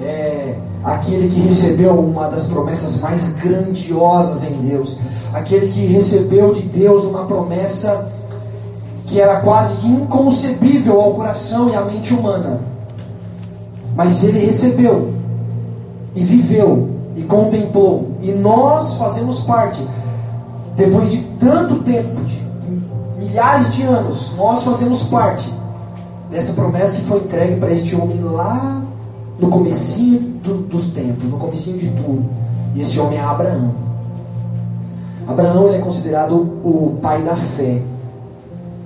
é aquele que recebeu uma das promessas mais grandiosas em Deus, aquele que recebeu de Deus uma promessa que era quase inconcebível ao coração e à mente humana. Mas ele recebeu e viveu e contemplou, e nós fazemos parte, depois de tanto tempo, de milhares de anos, nós fazemos parte dessa promessa que foi entregue para este homem lá no comecinho do, dos tempos, no comecinho de tudo. E esse homem é Abraão. Abraão é considerado o pai da fé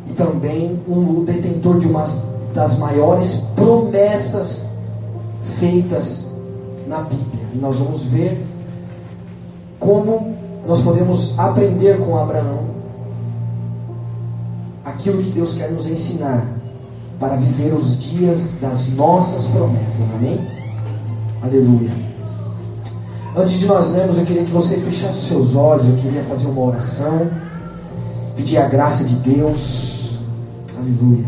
e também um, detentor de uma das maiores promessas feitas na Bíblia. E nós vamos ver como nós podemos aprender com Abraão aquilo que Deus quer nos ensinar para viver os dias das nossas promessas. Amém? Aleluia. Antes de nós lermos, eu queria que você fechasse seus olhos, eu queria fazer uma oração, pedir a graça de Deus. Aleluia.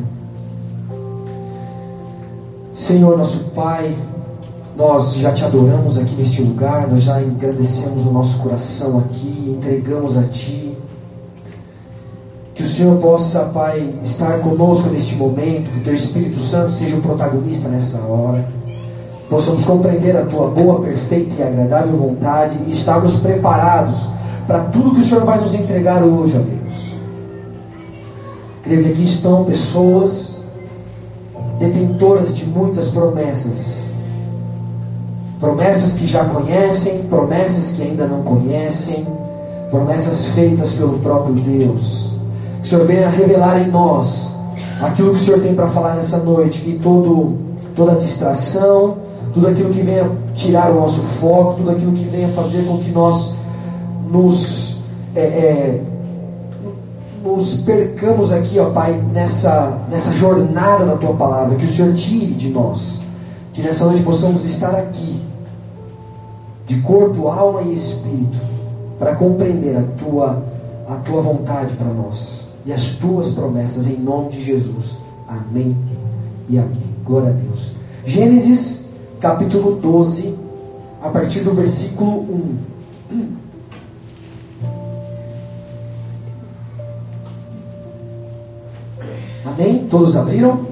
Senhor, nosso Pai, nós já te adoramos aqui neste lugar, nós já engrandecemos o nosso coração aqui, entregamos a Ti que o Senhor possa, Pai, estar conosco neste momento, que o Teu Espírito Santo seja o protagonista nessa hora. Possamos compreender a Tua boa, perfeita e agradável vontade e estarmos preparados para tudo que o Senhor vai nos entregar hoje, ó Deus. Creio que aqui estão pessoas detentoras de muitas promessas. Promessas que já conhecem, promessas que ainda não conhecem, promessas feitas pelo próprio Deus que o Senhor venha revelar em nós aquilo que o Senhor tem para falar nessa noite, que todo, toda distração, tudo aquilo que venha tirar o nosso foco, tudo aquilo que venha fazer com que nós nos, é, é, nos percamos aqui, ó Pai, nessa, nessa jornada da Tua palavra, que o Senhor tire de nós, que nessa noite possamos estar aqui, de corpo, alma e espírito, para compreender a Tua, a tua vontade para nós e as tuas promessas em nome de Jesus. Amém e amém. Glória a Deus. Gênesis capítulo 12, a partir do versículo 1. Amém? Todos abriram?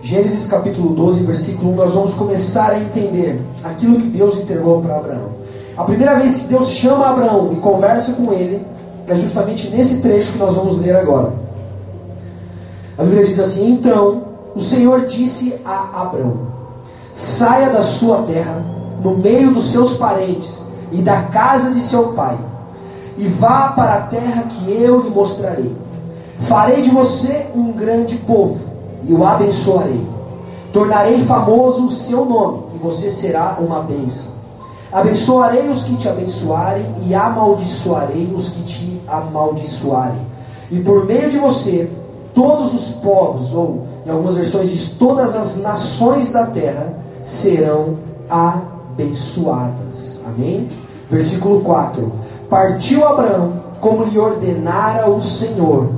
Gênesis capítulo 12, versículo 1, nós vamos começar a entender aquilo que Deus entregou para Abraão. A primeira vez que Deus chama Abraão e conversa com ele, é justamente nesse trecho que nós vamos ler agora. A Bíblia diz assim: Então o Senhor disse a Abraão: Saia da sua terra, no meio dos seus parentes e da casa de seu pai, e vá para a terra que eu lhe mostrarei. Farei de você um grande povo e o abençoarei. Tornarei famoso o seu nome e você será uma bênção. Abençoarei os que te abençoarem e amaldiçoarei os que te amaldiçoarem. E por meio de você, todos os povos, ou em algumas versões diz, todas as nações da terra serão abençoadas. Amém? Versículo 4: Partiu Abraão como lhe ordenara o Senhor,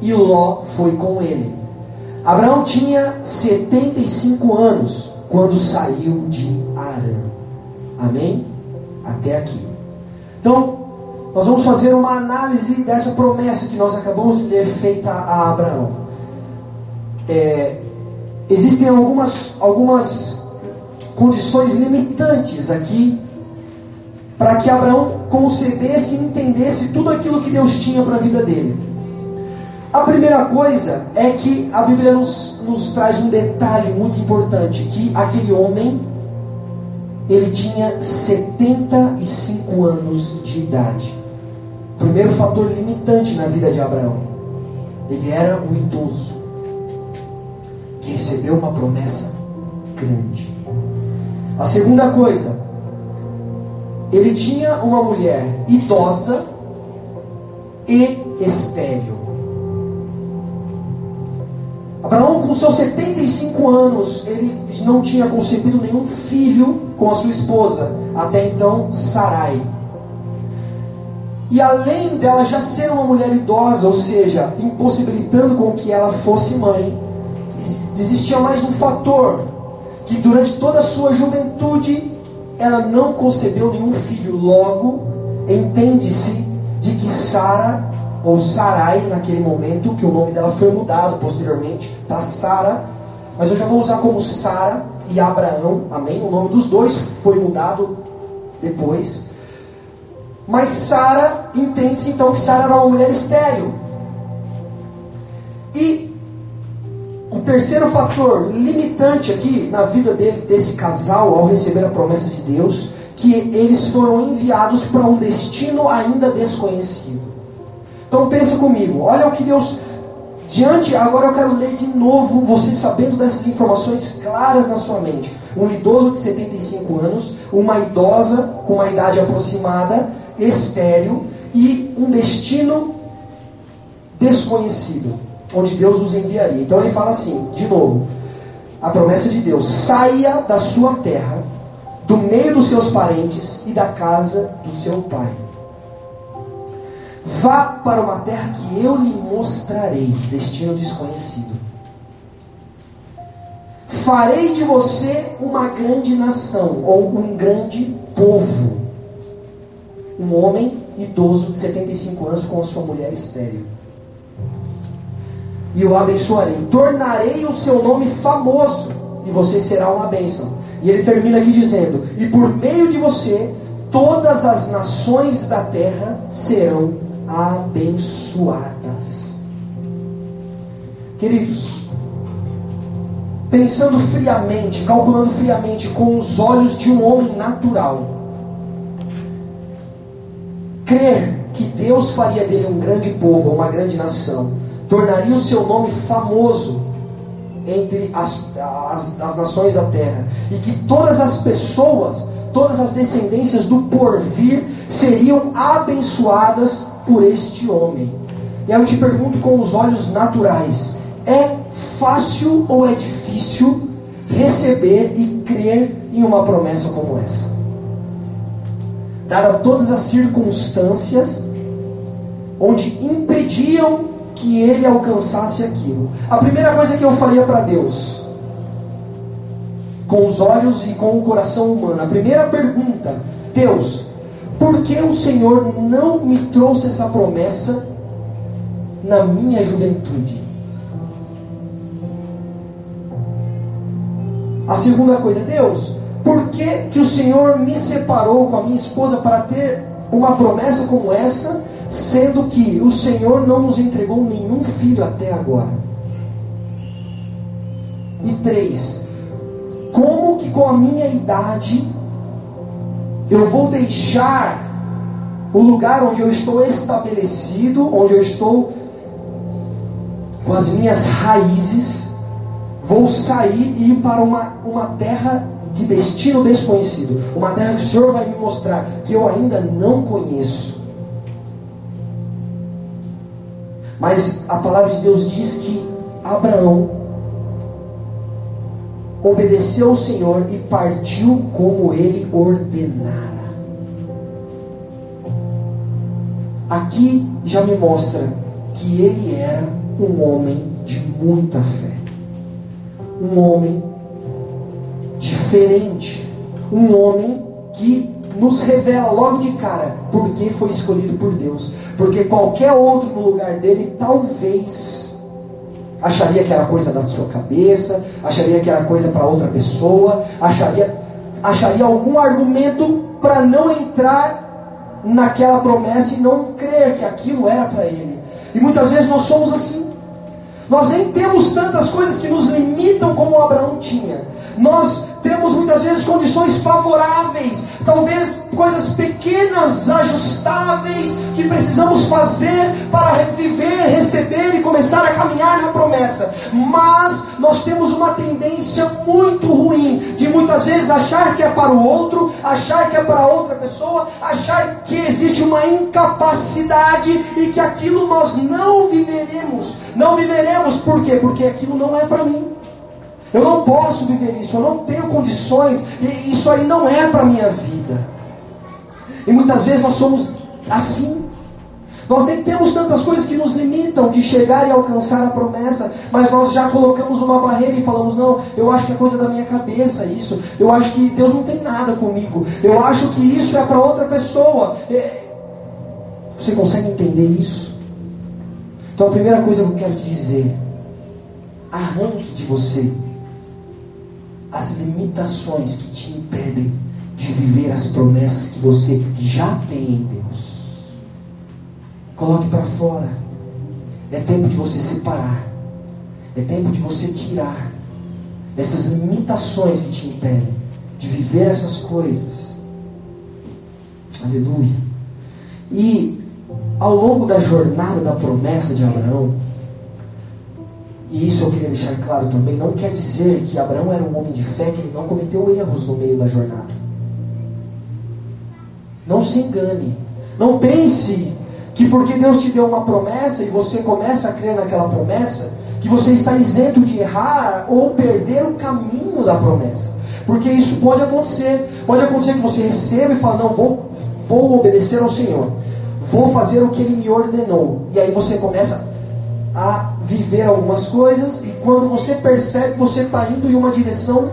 e Ló foi com ele. Abraão tinha 75 anos quando saiu de Arã. Amém? Até aqui. Então, nós vamos fazer uma análise dessa promessa que nós acabamos de ler feita a Abraão. É, existem algumas, algumas condições limitantes aqui para que Abraão concebesse e entendesse tudo aquilo que Deus tinha para a vida dele. A primeira coisa é que a Bíblia nos, nos traz um detalhe muito importante: que aquele homem ele tinha 75 anos de idade. Primeiro fator limitante na vida de Abraão. Ele era um idoso que recebeu uma promessa grande. A segunda coisa, ele tinha uma mulher idosa e estéril. Abraão, com seus 75 anos, ele não tinha concebido nenhum filho com a sua esposa, até então Sarai. E além dela já ser uma mulher idosa, ou seja, impossibilitando com que ela fosse mãe, existia mais um fator que durante toda a sua juventude ela não concebeu nenhum filho. Logo, entende-se de que Sara, ou Sarai naquele momento, que o nome dela foi mudado posteriormente para Sara, mas eu já vou usar como Sara e Abraão, amém? O nome dos dois foi mudado depois. Mas Sara, entende-se então que Sara era uma mulher estéril. E terceiro fator limitante aqui na vida dele, desse casal, ao receber a promessa de Deus, que eles foram enviados para um destino ainda desconhecido. Então pensa comigo, olha o que Deus diante, agora eu quero ler de novo, você sabendo dessas informações claras na sua mente. Um idoso de 75 anos, uma idosa com uma idade aproximada, estéril e um destino desconhecido onde Deus os enviaria. Então ele fala assim, de novo, a promessa de Deus: saia da sua terra, do meio dos seus parentes e da casa do seu pai. Vá para uma terra que eu lhe mostrarei, destino desconhecido. Farei de você uma grande nação, ou um grande povo. Um homem idoso de 75 anos com a sua mulher estéril e o abençoarei. Tornarei o seu nome famoso e você será uma bênção. E ele termina aqui dizendo: E por meio de você, todas as nações da terra serão abençoadas. Queridos, pensando friamente, calculando friamente com os olhos de um homem natural, crer que Deus faria dele um grande povo, uma grande nação, tornaria o seu nome famoso entre as, as, as nações da terra, e que todas as pessoas, todas as descendências do porvir seriam abençoadas por este homem. E aí eu te pergunto com os olhos naturais: é fácil ou é difícil receber e crer em uma promessa como essa? Dada todas as circunstâncias onde impediam que ele alcançasse aquilo. A primeira coisa que eu faria para Deus, com os olhos e com o coração humano, a primeira pergunta: Deus, por que o Senhor não me trouxe essa promessa na minha juventude? A segunda coisa, Deus, por que, que o Senhor me separou com a minha esposa para ter uma promessa como essa sendo que o Senhor não nos entregou nenhum filho até agora. E três, como que com a minha idade eu vou deixar o lugar onde eu estou estabelecido, onde eu estou com as minhas raízes, vou sair e ir para uma, uma terra de destino desconhecido, uma terra que o Senhor vai me mostrar que eu ainda não conheço. Mas a palavra de Deus diz que Abraão obedeceu ao Senhor e partiu como ele ordenara. Aqui já me mostra que ele era um homem de muita fé. Um homem diferente. Um homem que nos revela logo de cara por que foi escolhido por Deus. Porque qualquer outro no lugar dele talvez acharia que era coisa da sua cabeça, acharia que era coisa para outra pessoa, acharia, acharia algum argumento para não entrar naquela promessa e não crer que aquilo era para ele. E muitas vezes nós somos assim. Nós nem temos tantas coisas que nos limitam como Abraão tinha. Nós temos muitas vezes condições favoráveis, talvez coisas pequenas, ajustáveis, que precisamos fazer para viver, receber e começar a caminhar na promessa. Mas nós temos uma tendência muito ruim de muitas vezes achar que é para o outro, achar que é para outra pessoa, achar que existe uma incapacidade e que aquilo nós não viveremos. Não viveremos por quê? Porque aquilo não é para mim. Eu não posso viver isso, eu não tenho condições, e isso aí não é para a minha vida. E muitas vezes nós somos assim. Nós nem temos tantas coisas que nos limitam de chegar e alcançar a promessa, mas nós já colocamos uma barreira e falamos: não, eu acho que é coisa da minha cabeça isso, eu acho que Deus não tem nada comigo, eu acho que isso é para outra pessoa. É, você consegue entender isso? Então a primeira coisa que eu quero te dizer, arranque de você as limitações que te impedem de viver as promessas que você já tem em Deus. Coloque para fora. É tempo de você separar. É tempo de você tirar essas limitações que te impedem de viver essas coisas. Aleluia. E ao longo da jornada da promessa de Abraão, e isso eu queria deixar claro também, não quer dizer que Abraão era um homem de fé que ele não cometeu erros no meio da jornada. Não se engane. Não pense que porque Deus te deu uma promessa e você começa a crer naquela promessa, que você está isento de errar ou perder o caminho da promessa. Porque isso pode acontecer. Pode acontecer que você receba e fale, não, vou, vou obedecer ao Senhor. Vou fazer o que Ele me ordenou. E aí você começa a viver algumas coisas e quando você percebe, você está indo em uma direção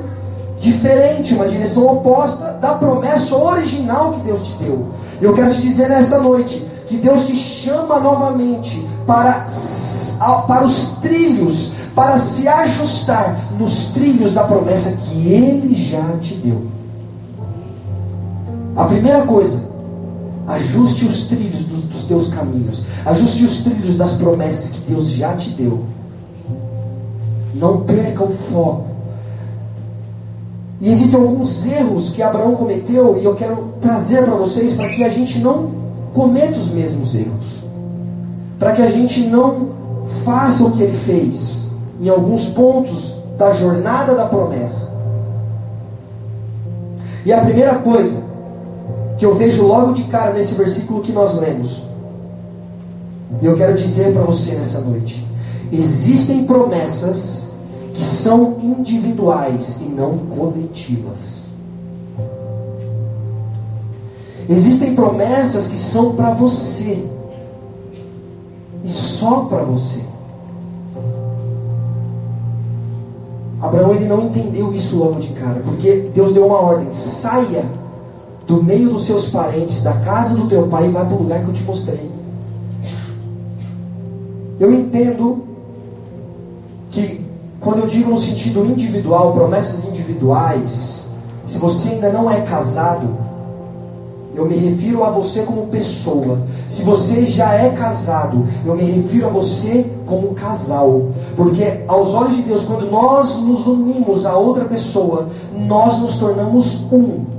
diferente, uma direção oposta da promessa original que Deus te deu. Eu quero te dizer nessa noite que Deus te chama novamente para, para os trilhos, para se ajustar nos trilhos da promessa que Ele já te deu. A primeira coisa, ajuste os trilhos dos, dos teus caminhos, ajuste os trilhos das promessas que Deus já te deu. Não perca o foco e existem alguns erros que Abraão cometeu e eu quero trazer para vocês para que a gente não cometa os mesmos erros. Para que a gente não faça o que ele fez em alguns pontos da jornada da promessa. E a primeira coisa que eu vejo logo de cara nesse versículo que nós lemos, e eu quero dizer para você nessa noite: existem promessas que são individuais e não coletivas. Existem promessas que são para você e só para você. Abraão ele não entendeu isso logo de cara, porque Deus deu uma ordem: saia do meio dos seus parentes, da casa do teu pai e vá para o lugar que eu te mostrei. Eu entendo que quando eu digo no sentido individual, promessas individuais, se você ainda não é casado, eu me refiro a você como pessoa. Se você já é casado, eu me refiro a você como casal. Porque aos olhos de Deus, quando nós nos unimos a outra pessoa, nós nos tornamos um.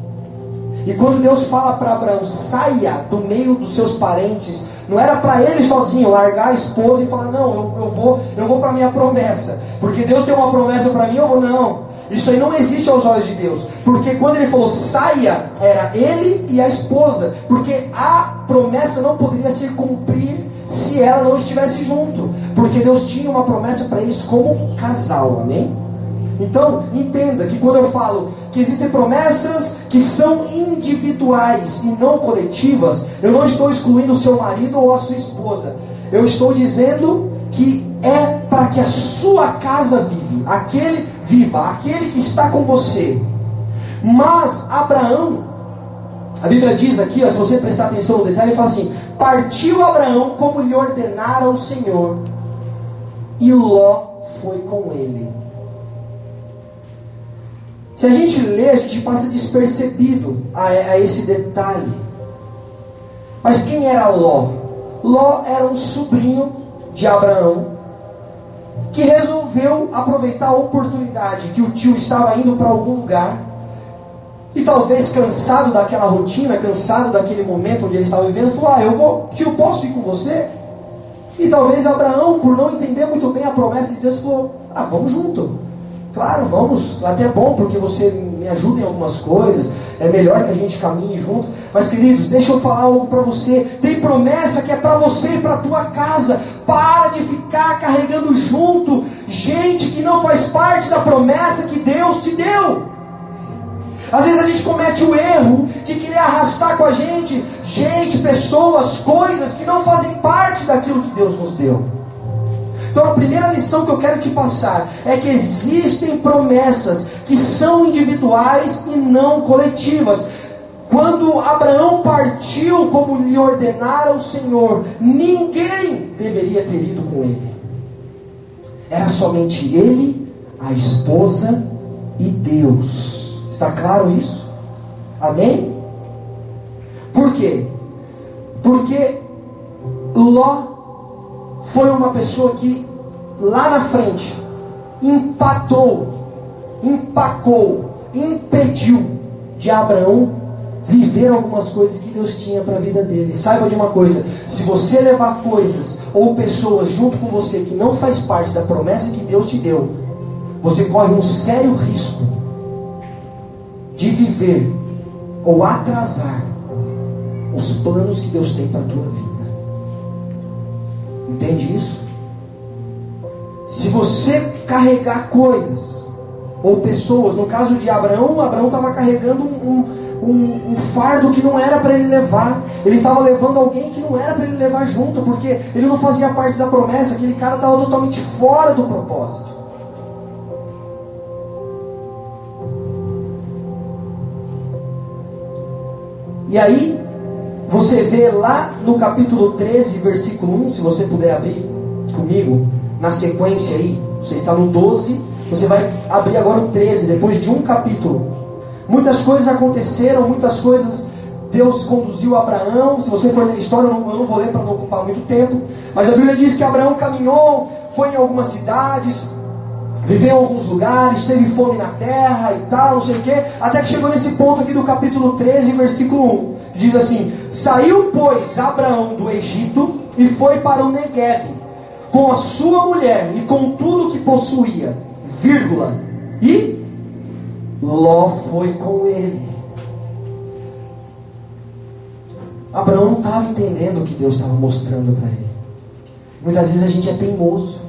E quando Deus fala para Abraão, saia do meio dos seus parentes, não era para ele sozinho largar a esposa e falar, não, eu, eu vou, eu vou para minha promessa. Porque Deus tem uma promessa para mim, vou, não. Isso aí não existe aos olhos de Deus. Porque quando ele falou saia, era ele e a esposa. Porque a promessa não poderia se cumprir se ela não estivesse junto. Porque Deus tinha uma promessa para eles como casal, amém? Então, entenda que quando eu falo que existem promessas que são individuais e não coletivas, eu não estou excluindo o seu marido ou a sua esposa. Eu estou dizendo que é para que a sua casa vive, aquele viva, aquele que está com você. Mas Abraão, a Bíblia diz aqui, ó, se você prestar atenção no detalhe, ele fala assim: partiu Abraão como lhe ordenara o Senhor, e Ló foi com ele. Se a gente lê, a gente passa despercebido a, a esse detalhe. Mas quem era Ló? Ló era um sobrinho de Abraão que resolveu aproveitar a oportunidade que o tio estava indo para algum lugar e talvez cansado daquela rotina, cansado daquele momento onde ele estava vivendo, falou: Ah, eu vou, tio, posso ir com você? E talvez Abraão, por não entender muito bem a promessa de Deus, falou: Ah, vamos junto. Claro, vamos, até é bom porque você me ajuda em algumas coisas, é melhor que a gente caminhe junto. Mas queridos, deixa eu falar algo para você. Tem promessa que é para você e para a tua casa. Para de ficar carregando junto gente que não faz parte da promessa que Deus te deu. Às vezes a gente comete o erro de querer arrastar com a gente gente, pessoas, coisas que não fazem parte daquilo que Deus nos deu. Então a primeira lição que eu quero te passar é que existem promessas que são individuais e não coletivas. Quando Abraão partiu como lhe ordenara o Senhor, ninguém deveria ter ido com ele. Era somente ele, a esposa e Deus. Está claro isso? Amém? Por quê? Porque Ló foi uma pessoa que lá na frente empatou, empacou, impediu de Abraão viver algumas coisas que Deus tinha para a vida dele. Saiba de uma coisa: se você levar coisas ou pessoas junto com você que não faz parte da promessa que Deus te deu, você corre um sério risco de viver ou atrasar os planos que Deus tem para a tua vida. Entende isso? Se você carregar coisas ou pessoas, no caso de Abraão, Abraão estava carregando um, um, um, fardo que não era para ele levar. Ele estava levando alguém que não era para ele levar junto, porque ele não fazia parte da promessa. Aquele cara estava totalmente fora do propósito. E aí, você vê lá no capítulo 13, versículo 1, se você puder abrir comigo, na sequência aí, você está no 12, você vai abrir agora o 13, depois de um capítulo. Muitas coisas aconteceram, muitas coisas Deus conduziu Abraão. Se você for ler a história, eu não, vou ler para não ocupar muito tempo. Mas a Bíblia diz que Abraão caminhou, foi em algumas cidades, viveu em alguns lugares, teve fome na terra e tal, não sei o quê, até que chegou nesse ponto aqui do capítulo 13, versículo 1. Diz assim: Saiu, pois, Abraão do Egito e foi para o Negueb, com a sua mulher e com tudo que possuía, vírgula, e Ló foi com ele. Abraão não estava entendendo o que Deus estava mostrando para ele. Muitas vezes a gente é teimoso.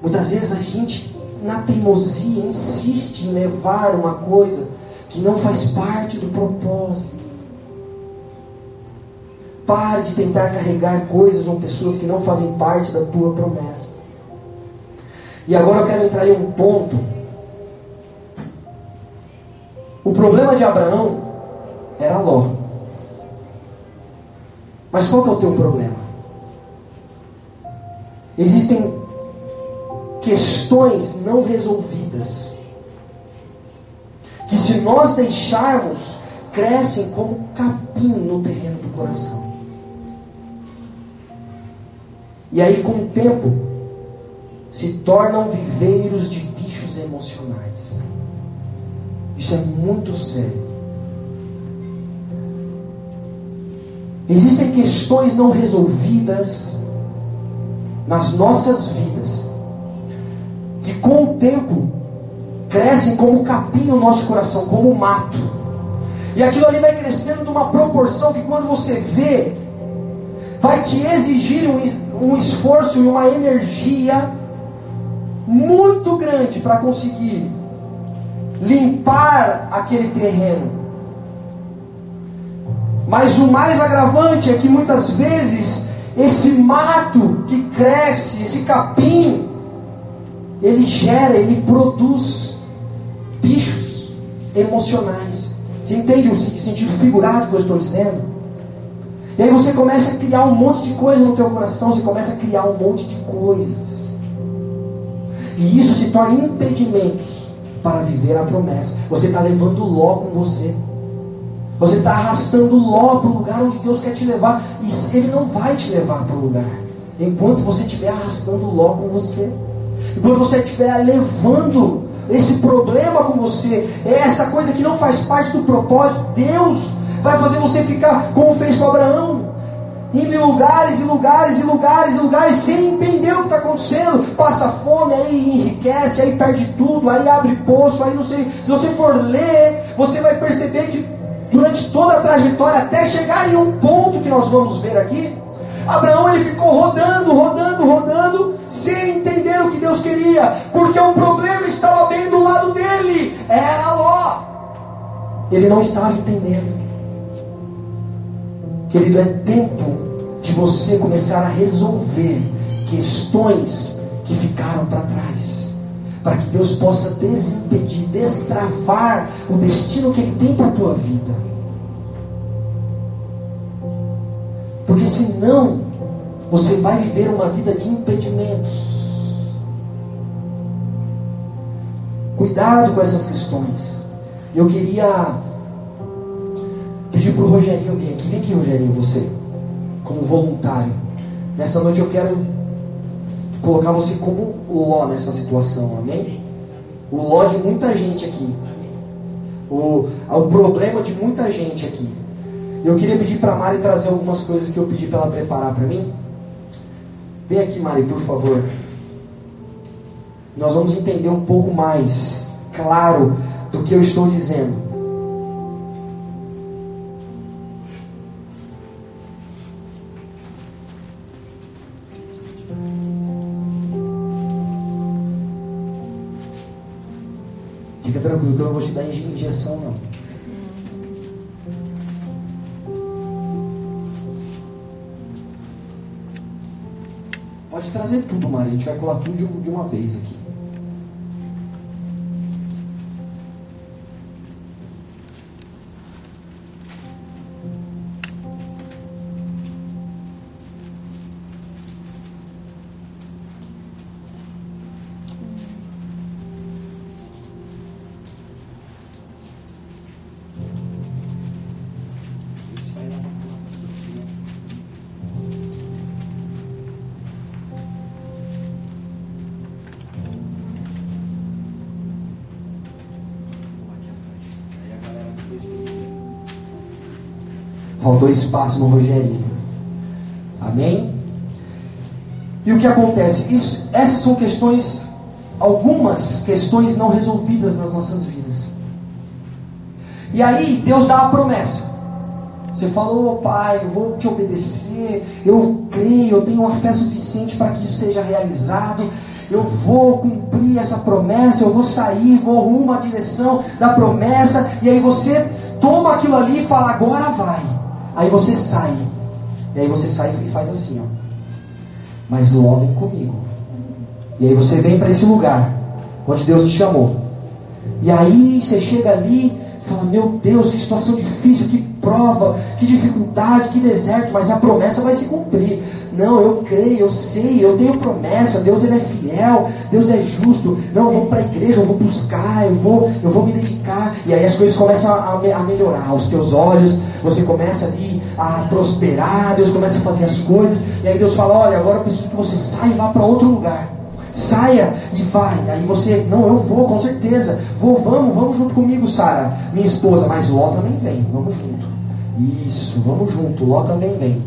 Muitas vezes a gente, na teimosia, insiste em levar uma coisa que não faz parte do propósito. Pare de tentar carregar coisas ou pessoas que não fazem parte da tua promessa. E agora eu quero entrar em um ponto. O problema de Abraão era Ló. Mas qual que é o teu problema? Existem questões não resolvidas se nós deixarmos crescem como capim no terreno do coração. E aí com o tempo se tornam viveiros de bichos emocionais. Isso é muito sério. Existem questões não resolvidas nas nossas vidas que com o tempo crescem como capim no nosso coração, como mato. E aquilo ali vai crescendo numa proporção que quando você vê, vai te exigir um, um esforço e uma energia muito grande para conseguir limpar aquele terreno. Mas o mais agravante é que muitas vezes esse mato que cresce, esse capim, ele gera, ele produz bichos emocionais. Você entende o sentido figurado que eu estou dizendo? E aí você começa a criar um monte de coisa no teu coração, você começa a criar um monte de coisas. E isso se torna impedimentos para viver a promessa. Você está levando Ló com você. Você está arrastando Ló para o lugar onde Deus quer te levar. E Ele não vai te levar para o lugar. Enquanto você estiver arrastando Ló com você. Enquanto você estiver levando esse problema com você, é essa coisa que não faz parte do propósito, Deus vai fazer você ficar como fez com Abraão, indo em lugares e lugares e lugares e lugares sem entender o que está acontecendo. Passa fome, aí enriquece, aí perde tudo, aí abre poço, aí não sei. Se você for ler, você vai perceber que durante toda a trajetória, até chegar em um ponto que nós vamos ver aqui, Abraão ele ficou rodando, rodando, rodando, sem entender o que Deus queria, porque o problema estava bem do lado dele, era Ló. Ele não estava entendendo. Querido, é tempo de você começar a resolver questões que ficaram para trás. Para que Deus possa desimpedir, destravar o destino que Ele tem para a tua vida. Porque senão, você vai viver uma vida de impedimentos. Cuidado com essas questões. Eu queria pedir para o Rogerinho vir aqui. Vem aqui, Rogerinho, você, como voluntário. Nessa noite eu quero colocar você como Ló nessa situação, amém? O Ló de muita gente aqui. O, o problema de muita gente aqui. Eu queria pedir para a Mari trazer algumas coisas que eu pedi para ela preparar para mim. Vem aqui, Mari, por favor. Nós vamos entender um pouco mais claro do que eu estou dizendo. Fica tranquilo que eu não vou te dar injeção não. Pode trazer tudo, Maria. A gente vai colar tudo de uma vez aqui. Espaço no Rogerinho. Amém? E o que acontece? Isso, essas são questões, algumas questões não resolvidas nas nossas vidas. E aí Deus dá a promessa. Você falou, oh, pai, eu vou te obedecer, eu creio, eu tenho uma fé suficiente para que isso seja realizado. Eu vou cumprir essa promessa, eu vou sair, vou rumo à direção da promessa. E aí você toma aquilo ali e fala, agora vai. Aí você sai. E aí você sai e faz assim, ó. Mas Ló vem comigo. E aí você vem para esse lugar onde Deus te chamou. E aí você chega ali fala, meu Deus, que situação difícil, que prova, que dificuldade, que deserto, mas a promessa vai se cumprir. Não, eu creio, eu sei, eu tenho promessa, Deus ele é fiel, Deus é justo. Não, eu vou para a igreja, eu vou buscar, eu vou, eu vou me dedicar. E aí as coisas começam a, a melhorar. Os teus olhos, você começa ali a prosperar, Deus começa a fazer as coisas. E aí Deus fala: Olha, agora eu preciso que você saia e vá para outro lugar. Saia e vai. Aí você, não, eu vou, com certeza. Vou, vamos, vamos junto comigo, Sara, minha esposa. Mas Ló também vem, vamos junto. Isso, vamos junto. Ló também vem.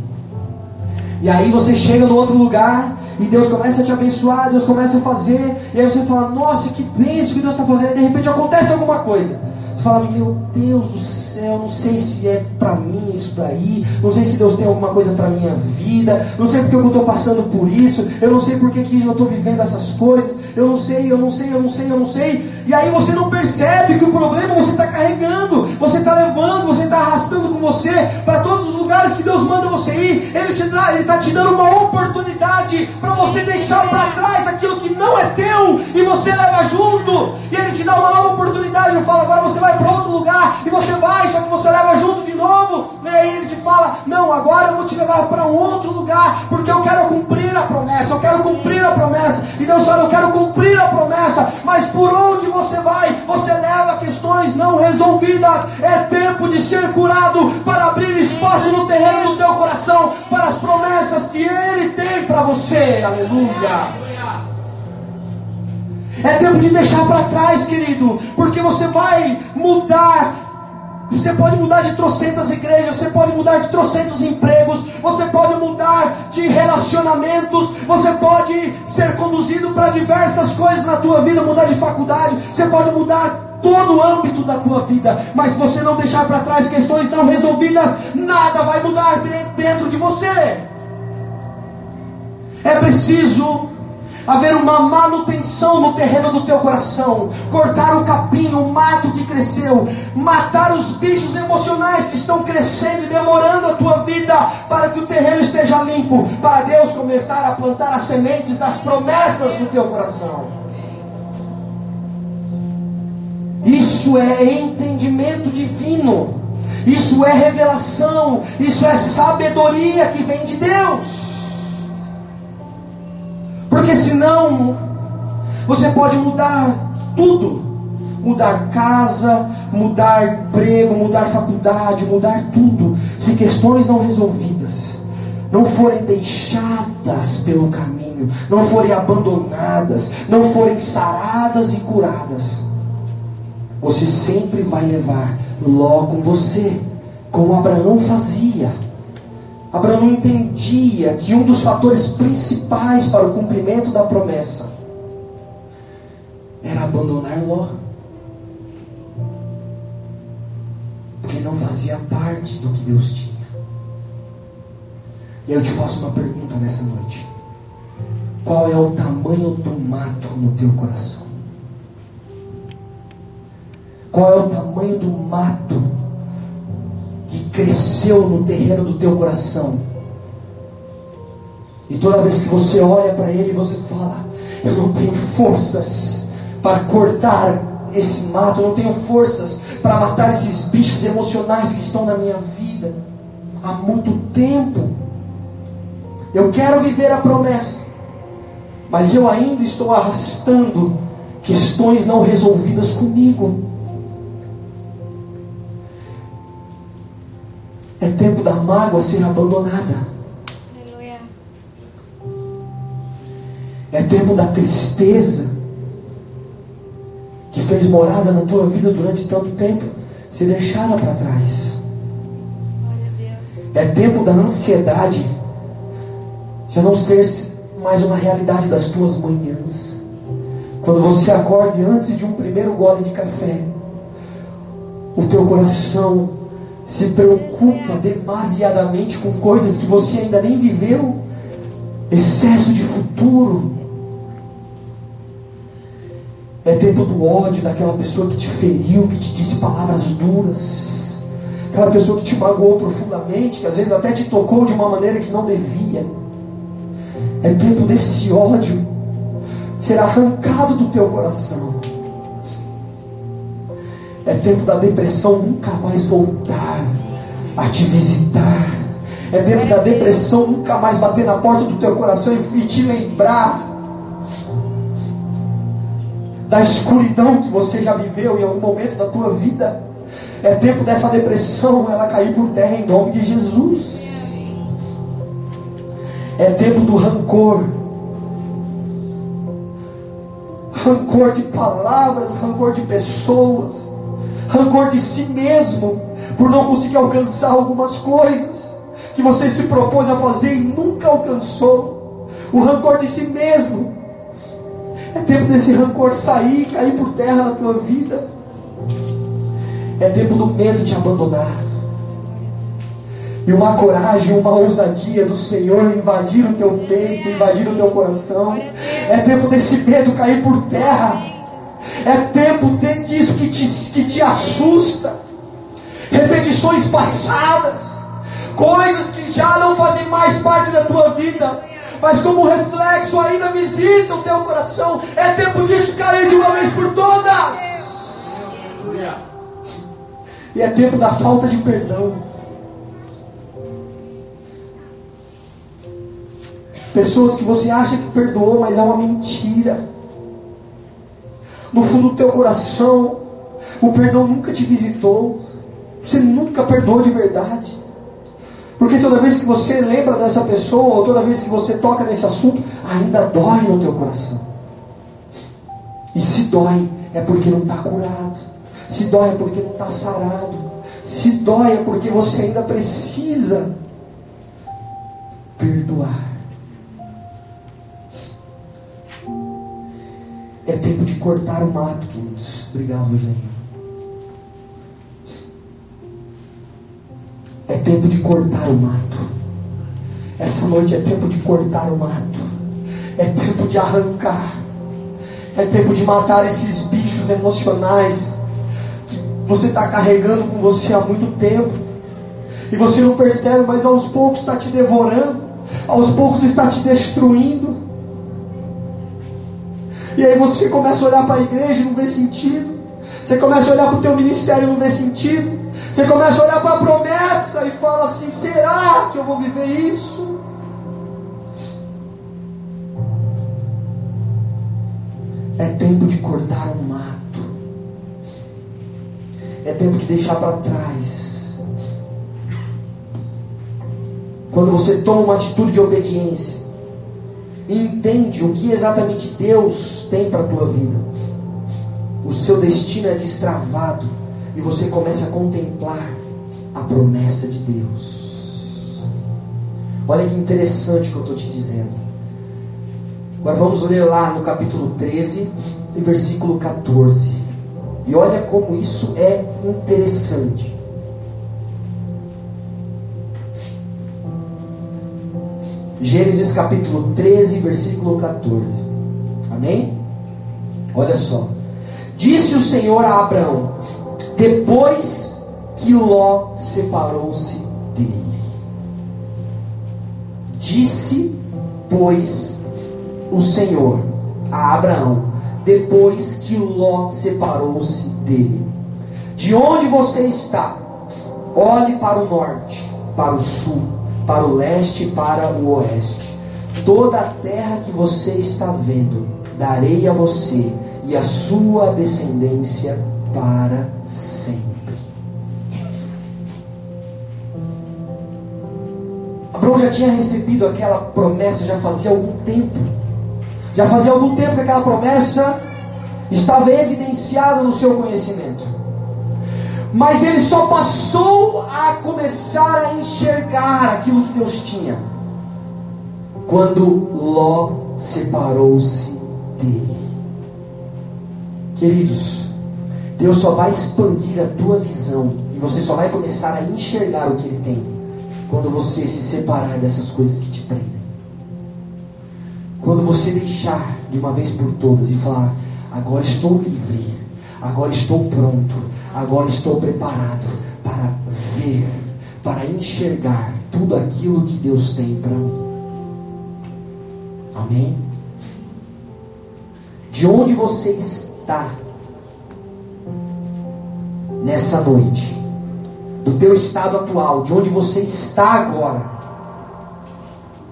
E aí você chega no outro lugar e Deus começa a te abençoar, Deus começa a fazer, e aí você fala, nossa, que bênção que Deus está fazendo, e de repente acontece alguma coisa. Fala, meu Deus do céu, não sei se é para mim isso daí, não sei se Deus tem alguma coisa para minha vida, não sei porque eu estou passando por isso, eu não sei porque que eu estou vivendo essas coisas, eu não sei, eu não sei, eu não sei, eu não sei. E aí você não percebe que o problema você está carregando, você está levando, você está arrastando com você para todos os lugares que Deus manda você ir. Ele está te dando uma oportunidade para você deixar para trás aquilo que não é teu e você leva junto. E Ele te dá uma nova oportunidade. Ele fala: agora você vai para outro lugar e você vai, só que você leva junto de novo. E aí Ele te fala: não, agora eu vou te levar para um outro lugar porque eu quero cumprir a promessa. Eu quero cumprir a promessa. E Deus fala: eu quero cumprir a promessa, mas por onde você vai, você leva questões não resolvidas. É tempo de ser curado para abrir espaço no terreno do teu coração para as promessas que Ele tem para você. Aleluia. É tempo de deixar para trás, querido, porque você vai mudar você pode mudar de trocentas igrejas, você pode mudar de trocentos empregos, você pode mudar de relacionamentos, você pode ser conduzido para diversas coisas na tua vida, mudar de faculdade, você pode mudar todo o âmbito da tua vida, mas se você não deixar para trás questões não resolvidas, nada vai mudar dentro de você. É preciso haver uma manutenção no terreno do teu coração, cortar o capim, o mato que cresceu. Matar os bichos emocionais que estão crescendo e demorando a tua vida para que o terreno esteja limpo, para Deus começar a plantar as sementes das promessas no teu coração. Isso é entendimento divino. Isso é revelação, isso é sabedoria que vem de Deus. Porque senão você pode mudar tudo. Mudar casa, mudar emprego, mudar faculdade, mudar tudo. Se questões não resolvidas não forem deixadas pelo caminho, não forem abandonadas, não forem saradas e curadas, você sempre vai levar Ló com você, como Abraão fazia. Abraão entendia que um dos fatores principais para o cumprimento da promessa era abandonar Ló. Porque não fazia parte do que Deus tinha. E eu te faço uma pergunta nessa noite: Qual é o tamanho do mato no teu coração? Qual é o tamanho do mato que cresceu no terreno do teu coração? E toda vez que você olha para ele, você fala: Eu não tenho forças para cortar esse mato, eu não tenho forças para matar esses bichos emocionais que estão na minha vida há muito tempo. Eu quero viver a promessa, mas eu ainda estou arrastando questões não resolvidas comigo. É tempo da mágoa ser abandonada. Aleluia. É tempo da tristeza que fez morada na tua vida durante tanto tempo ser deixada para trás. É tempo da ansiedade já não ser mais uma realidade das tuas manhãs. Quando você acorda antes de um primeiro gole de café, o teu coração se preocupa demasiadamente com coisas que você ainda nem viveu, excesso de futuro. É tempo do ódio daquela pessoa que te feriu, que te disse palavras duras, aquela pessoa que te magoou profundamente, que às vezes até te tocou de uma maneira que não devia. É tempo desse ódio ser arrancado do teu coração. É tempo da depressão nunca mais voltar a te visitar. É tempo da depressão nunca mais bater na porta do teu coração e te lembrar da escuridão que você já viveu em algum momento da tua vida. É tempo dessa depressão ela cair por terra em nome de Jesus. É tempo do rancor. Rancor de palavras, rancor de pessoas rancor de si mesmo, por não conseguir alcançar algumas coisas que você se propôs a fazer e nunca alcançou. O rancor de si mesmo. É tempo desse rancor sair cair por terra na tua vida. É tempo do medo de abandonar. E uma coragem, uma ousadia do Senhor invadir o teu peito, invadir o teu coração. É tempo desse medo cair por terra é tempo disso que te, que te assusta. Repetições passadas. Coisas que já não fazem mais parte da tua vida. Mas como reflexo ainda visita o teu coração. É tempo disso cair de uma vez por todas. E é tempo da falta de perdão. Pessoas que você acha que perdoou, mas é uma mentira no fundo do teu coração, o perdão nunca te visitou. Você nunca perdoou de verdade. Porque toda vez que você lembra dessa pessoa, ou toda vez que você toca nesse assunto, ainda dói no teu coração. E se dói, é porque não está curado. Se dói, é porque não está sarado. Se dói, é porque você ainda precisa perdoar. É tempo de cortar o mato, queridos. Obrigado, Eugênio. É tempo de cortar o mato. Essa noite é tempo de cortar o mato. É tempo de arrancar. É tempo de matar esses bichos emocionais que você está carregando com você há muito tempo, e você não percebe, mas aos poucos está te devorando, aos poucos está te destruindo. E aí você começa a olhar para a igreja e não vê sentido. Você começa a olhar para o teu ministério e não vê sentido. Você começa a olhar para a promessa e fala assim: será que eu vou viver isso? É tempo de cortar o mato. É tempo de deixar para trás. Quando você toma uma atitude de obediência e entende o que exatamente Deus tem para a tua vida, o seu destino é destravado e você começa a contemplar a promessa de Deus. Olha que interessante que eu estou te dizendo. Agora vamos ler lá no capítulo 13 e versículo 14. E olha como isso é interessante. Gênesis capítulo 13, versículo 14. Amém? Olha só. Disse o Senhor a Abraão: depois que Ló separou-se dele. Disse, pois, o Senhor a Abraão, depois que Ló separou-se dele: De onde você está? Olhe para o norte, para o sul, para o leste e para o oeste. Toda a terra que você está vendo, darei a você e a sua descendência para sempre. Abraão já tinha recebido aquela promessa já fazia algum tempo. Já fazia algum tempo que aquela promessa estava evidenciada no seu conhecimento. Mas ele só passou a começar a enxergar aquilo que Deus tinha quando Ló separou-se dele. Queridos, Deus só vai expandir a tua visão e você só vai começar a enxergar o que Ele tem quando você se separar dessas coisas que te prendem. Quando você deixar de uma vez por todas e falar: agora estou livre, agora estou pronto, agora estou preparado para ver, para enxergar tudo aquilo que Deus tem para mim. Amém? De onde você está? nessa noite, do teu estado atual, de onde você está agora,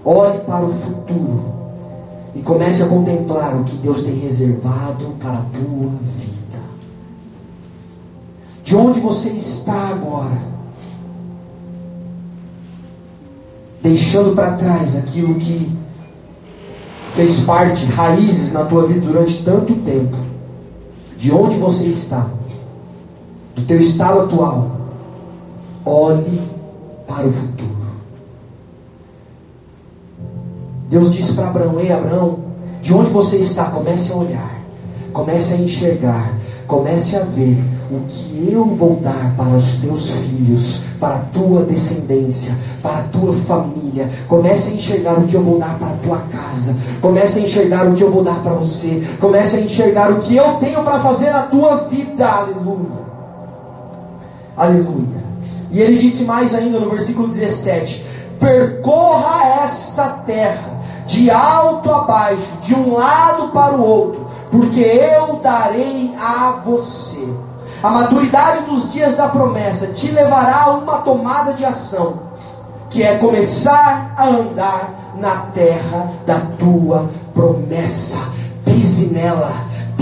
olhe para o futuro e comece a contemplar o que Deus tem reservado para a tua vida. De onde você está agora, deixando para trás aquilo que fez parte, raízes na tua vida durante tanto tempo. De onde você está? do teu estado atual, olhe para o futuro. Deus disse para Abraão: Ei, Abraão, de onde você está? Comece a olhar, comece a enxergar, comece a ver o que eu vou dar para os teus filhos, para a tua descendência, para a tua família. Comece a enxergar o que eu vou dar para a tua casa. Comece a enxergar o que eu vou dar para você. Comece a enxergar o que eu tenho para fazer na tua vida. Aleluia. Aleluia. E ele disse mais ainda no versículo 17: Percorra essa terra de alto a baixo, de um lado para o outro, porque eu darei a você. A maturidade dos dias da promessa te levará a uma tomada de ação, que é começar a andar na terra da tua promessa. Pise nela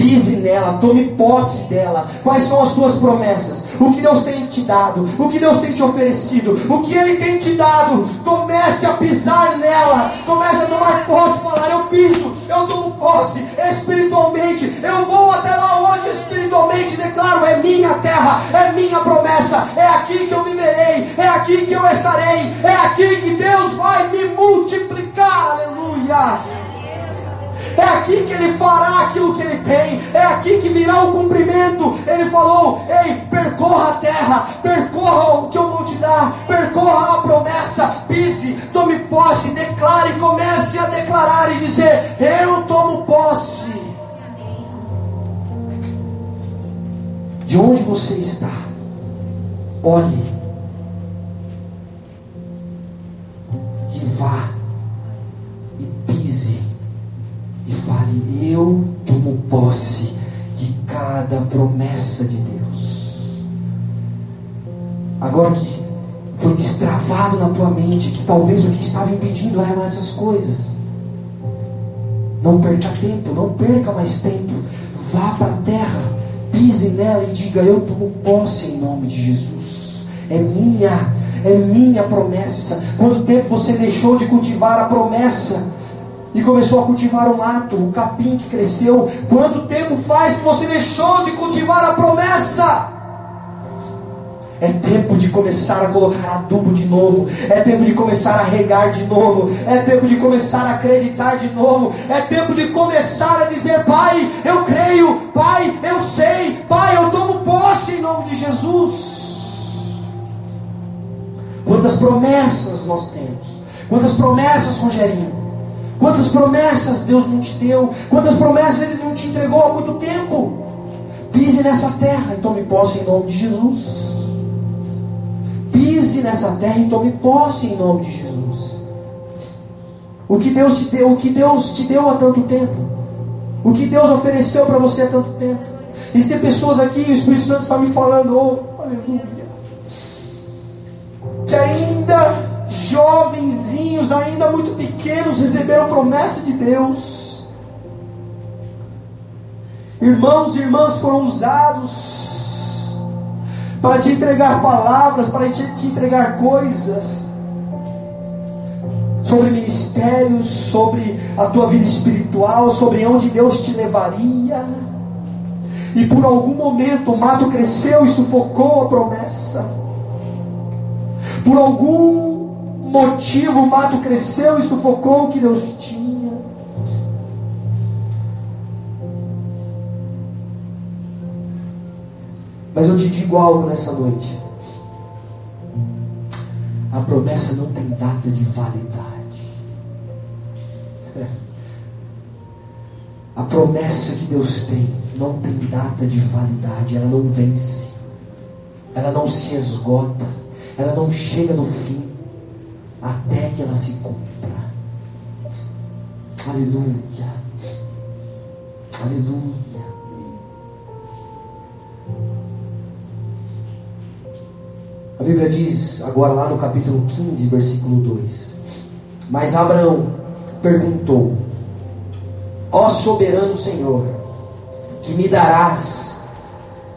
Pise nela, tome posse dela. Quais são as tuas promessas? O que Deus tem te dado? O que Deus tem te oferecido? O que Ele tem te dado? Comece a pisar nela. Comece a tomar posse. Falar: Eu piso, eu tomo posse espiritualmente. Eu vou até lá onde espiritualmente declaro: É minha terra, é minha promessa. É aqui que eu viverei, é aqui que eu estarei. É aqui que Deus vai me multiplicar. Aleluia. É aqui que ele fará aquilo que ele tem. É aqui que virá o cumprimento. Ele falou: Ei, percorra a terra, percorra o que eu vou te dar, percorra a promessa, pise, tome posse, declare, comece a declarar e dizer: Eu tomo posse. De onde você está? olhe e vá e pise e fale: Eu tomo posse de cada promessa de Deus. Agora que foi destravado na tua mente que talvez o que estava impedindo eram essas coisas. Não perca tempo, não perca mais tempo. Vá para a terra, pise nela e diga: Eu tomo posse em nome de Jesus. É minha, é minha promessa. Quanto tempo você deixou de cultivar a promessa? E começou a cultivar o mato, o capim que cresceu. Quanto tempo faz que você deixou de cultivar a promessa? É tempo de começar a colocar adubo de novo. É tempo de começar a regar de novo. É tempo de começar a acreditar de novo. É tempo de começar a dizer: Pai, eu creio. Pai, eu sei. Pai, eu tomo posse em nome de Jesus. Quantas promessas nós temos. Quantas promessas, Rogerinho. Quantas promessas Deus não te deu. Quantas promessas Ele não te entregou há muito tempo. Pise nessa terra e tome posse em nome de Jesus pise nessa terra e tome posse em nome de Jesus. O que Deus te deu, o que Deus te deu há tanto tempo, o que Deus ofereceu para você há tanto tempo. Existem pessoas aqui, o Espírito Santo está me falando, oh, aleluia, que ainda jovenzinhos, ainda muito pequenos, receberam promessa de Deus. Irmãos e irmãs foram usados para te entregar palavras, para te, te entregar coisas sobre ministérios, sobre a tua vida espiritual, sobre onde Deus te levaria. E por algum momento o mato cresceu e sufocou a promessa. Por algum motivo o mato cresceu e sufocou o que Deus tinha. Mas eu te digo algo nessa noite. A promessa não tem data de validade. A promessa que Deus tem não tem data de validade, ela não vence, ela não se esgota, ela não chega no fim, até que ela se cumpra. Aleluia, aleluia. A Bíblia diz, agora lá no capítulo 15, versículo 2: Mas Abraão perguntou: Ó soberano Senhor, que me darás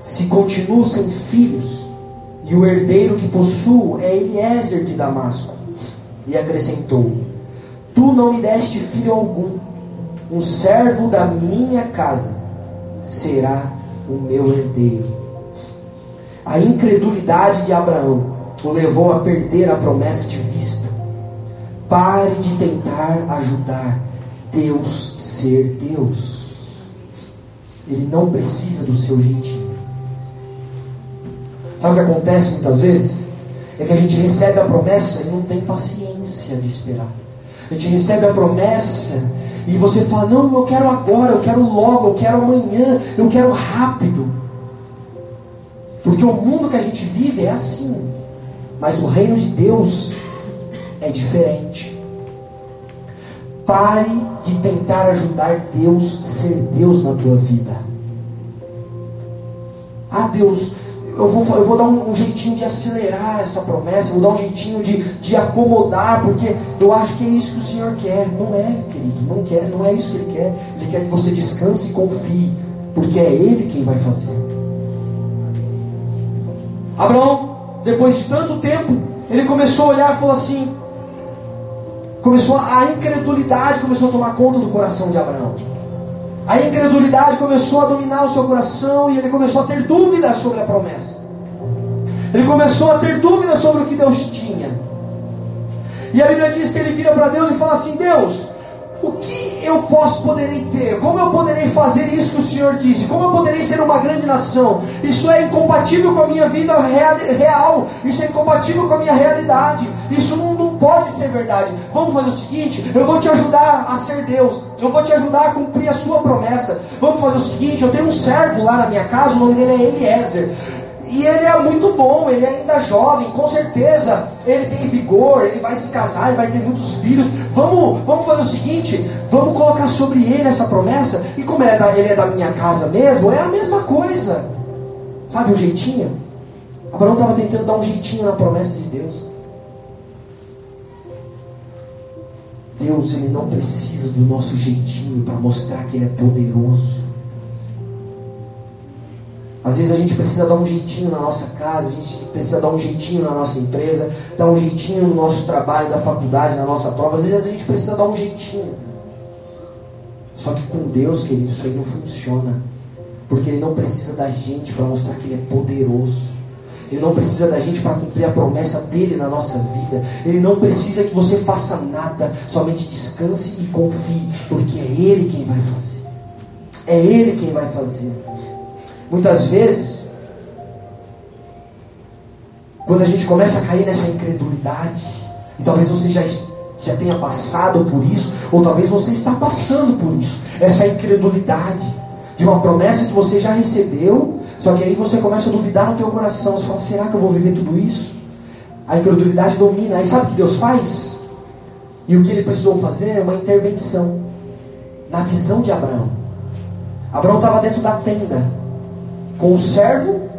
se continuo sem filhos, e o herdeiro que possuo é Eliezer de Damasco? E acrescentou: Tu não me deste filho algum, um servo da minha casa será o meu herdeiro. A incredulidade de Abraão o levou a perder a promessa de vista. Pare de tentar ajudar Deus ser Deus. Ele não precisa do seu jeitinho. Sabe o que acontece muitas vezes? É que a gente recebe a promessa e não tem paciência de esperar. A gente recebe a promessa e você fala: Não, eu quero agora, eu quero logo, eu quero amanhã, eu quero rápido. Porque o mundo que a gente vive é assim. Mas o reino de Deus é diferente. Pare de tentar ajudar Deus a ser Deus na tua vida. Ah, Deus, eu vou, eu vou dar um, um, jeitinho de acelerar essa promessa, vou dar um jeitinho de, de acomodar, porque eu acho que é isso que o Senhor quer. Não é, querido, não quer, não é isso que Ele quer. Ele quer que você descanse e confie, porque é Ele quem vai fazer. Abraão, depois de tanto tempo, ele começou a olhar e falou assim: começou a incredulidade começou a tomar conta do coração de Abraão. A incredulidade começou a dominar o seu coração e ele começou a ter dúvidas sobre a promessa. Ele começou a ter dúvidas sobre o que Deus tinha. E a Bíblia diz que ele vira para Deus e fala assim: Deus, o que eu posso poderei ter? Como eu poderei fazer isso que o Senhor disse? Como eu poderei ser uma grande nação? Isso é incompatível com a minha vida real. Isso é incompatível com a minha realidade. Isso pode ser verdade. Vamos fazer o seguinte: eu vou te ajudar a ser Deus. Eu vou te ajudar a cumprir a sua promessa. Vamos fazer o seguinte: eu tenho um servo lá na minha casa, o nome dele é Eliezer. E ele é muito bom, ele é ainda jovem, com certeza ele tem vigor, ele vai se casar, ele vai ter muitos filhos. Vamos, vamos fazer o seguinte: vamos colocar sobre ele essa promessa, e como ele é da, ele é da minha casa mesmo, é a mesma coisa. Sabe o um jeitinho? Abraão estava tentando dar um jeitinho na promessa de Deus. Deus, ele não precisa do nosso jeitinho para mostrar que ele é poderoso. Às vezes a gente precisa dar um jeitinho na nossa casa, a gente precisa dar um jeitinho na nossa empresa, dar um jeitinho no nosso trabalho, da faculdade, na nossa prova. Às vezes a gente precisa dar um jeitinho. Só que com Deus, querido, isso aí não funciona. Porque Ele não precisa da gente para mostrar que Ele é poderoso. Ele não precisa da gente para cumprir a promessa dele na nossa vida. Ele não precisa que você faça nada, somente descanse e confie, porque é Ele quem vai fazer. É Ele quem vai fazer. Muitas vezes, quando a gente começa a cair nessa incredulidade, e talvez você já, já tenha passado por isso, ou talvez você está passando por isso, essa incredulidade de uma promessa que você já recebeu, só que aí você começa a duvidar no teu coração, você fala, será que eu vou viver tudo isso? A incredulidade domina, aí sabe o que Deus faz? E o que ele precisou fazer é uma intervenção na visão de Abraão. Abraão estava dentro da tenda, com o servo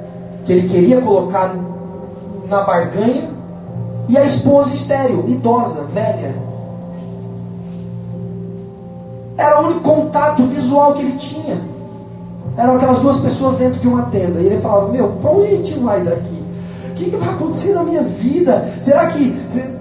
que ele queria colocar na barganha e a esposa estéril, idosa, velha. Era o único contato visual que ele tinha. Eram aquelas duas pessoas dentro de uma tenda. E ele falava: Meu, para onde a gente vai daqui? O que, que vai acontecer na minha vida? Será que,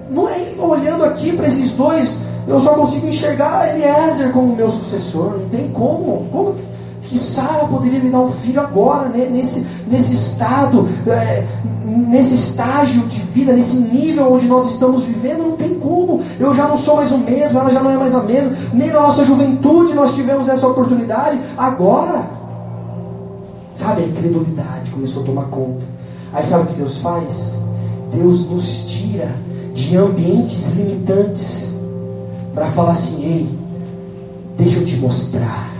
não é olhando aqui para esses dois, eu só consigo enxergar Eliezer como meu sucessor? Não tem como. Como que Sara poderia me dar um filho agora, né? nesse, nesse estado, é, nesse estágio de vida, nesse nível onde nós estamos vivendo, não tem como. Eu já não sou mais o mesmo, ela já não é mais a mesma. Nem na nossa juventude nós tivemos essa oportunidade. Agora, sabe, a incredulidade começou a tomar conta. Aí sabe o que Deus faz? Deus nos tira de ambientes limitantes para falar assim: ei, deixa eu te mostrar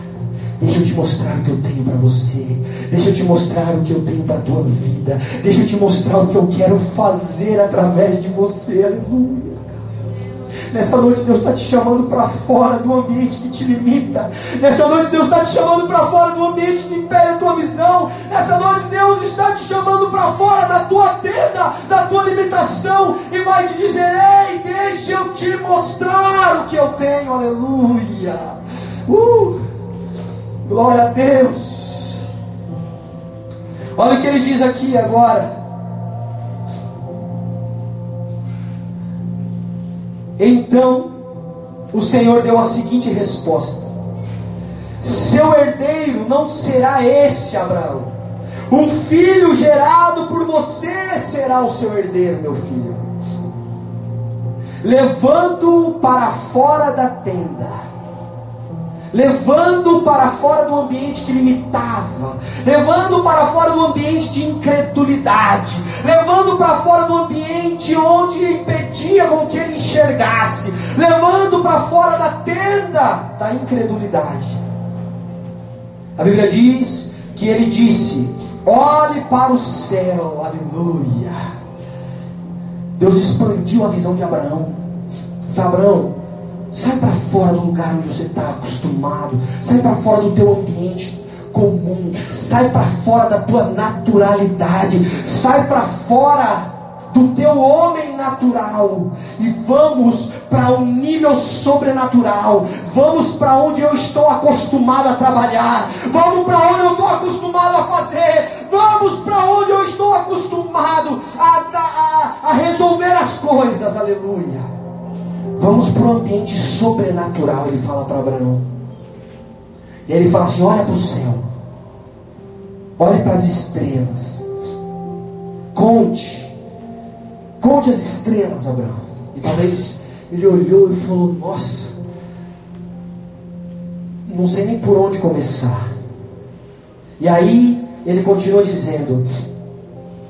Deixa eu te mostrar o que eu tenho para você. Deixa eu te mostrar o que eu tenho para a tua vida. Deixa eu te mostrar o que eu quero fazer através de você. Aleluia. Nessa noite Deus está te chamando para fora do ambiente que te limita. Nessa noite Deus está te chamando para fora do ambiente que impede a tua visão. Nessa noite Deus está te chamando para fora da tua tenda, da tua limitação e vai te dizer: Ei, deixa eu te mostrar o que eu tenho. Aleluia. Uh! Glória a Deus. Olha o que ele diz aqui agora. Então o Senhor deu a seguinte resposta: Seu herdeiro não será esse, Abraão. Um filho gerado por você será o seu herdeiro, meu filho. Levando-o para fora da tenda levando para fora do ambiente que limitava, levando para fora do ambiente de incredulidade, levando para fora do ambiente onde impedia com que ele enxergasse, levando para fora da tenda da incredulidade. A Bíblia diz que ele disse: Olhe para o céu, aleluia. Deus expandiu a visão de Abraão. Abraão, Sai para fora do lugar onde você está acostumado. Sai para fora do teu ambiente comum. Sai para fora da tua naturalidade. Sai para fora do teu homem natural e vamos para um nível sobrenatural. Vamos para onde eu estou acostumado a trabalhar. Vamos para onde eu estou acostumado a fazer. Vamos para onde eu estou acostumado a, a, a resolver as coisas. Aleluia. Vamos para o ambiente sobrenatural, ele fala para Abraão. E ele fala assim: olha para o céu, olhe para as estrelas, conte, conte as estrelas, Abraão. E talvez ele olhou e falou: nossa, não sei nem por onde começar. E aí ele continua dizendo: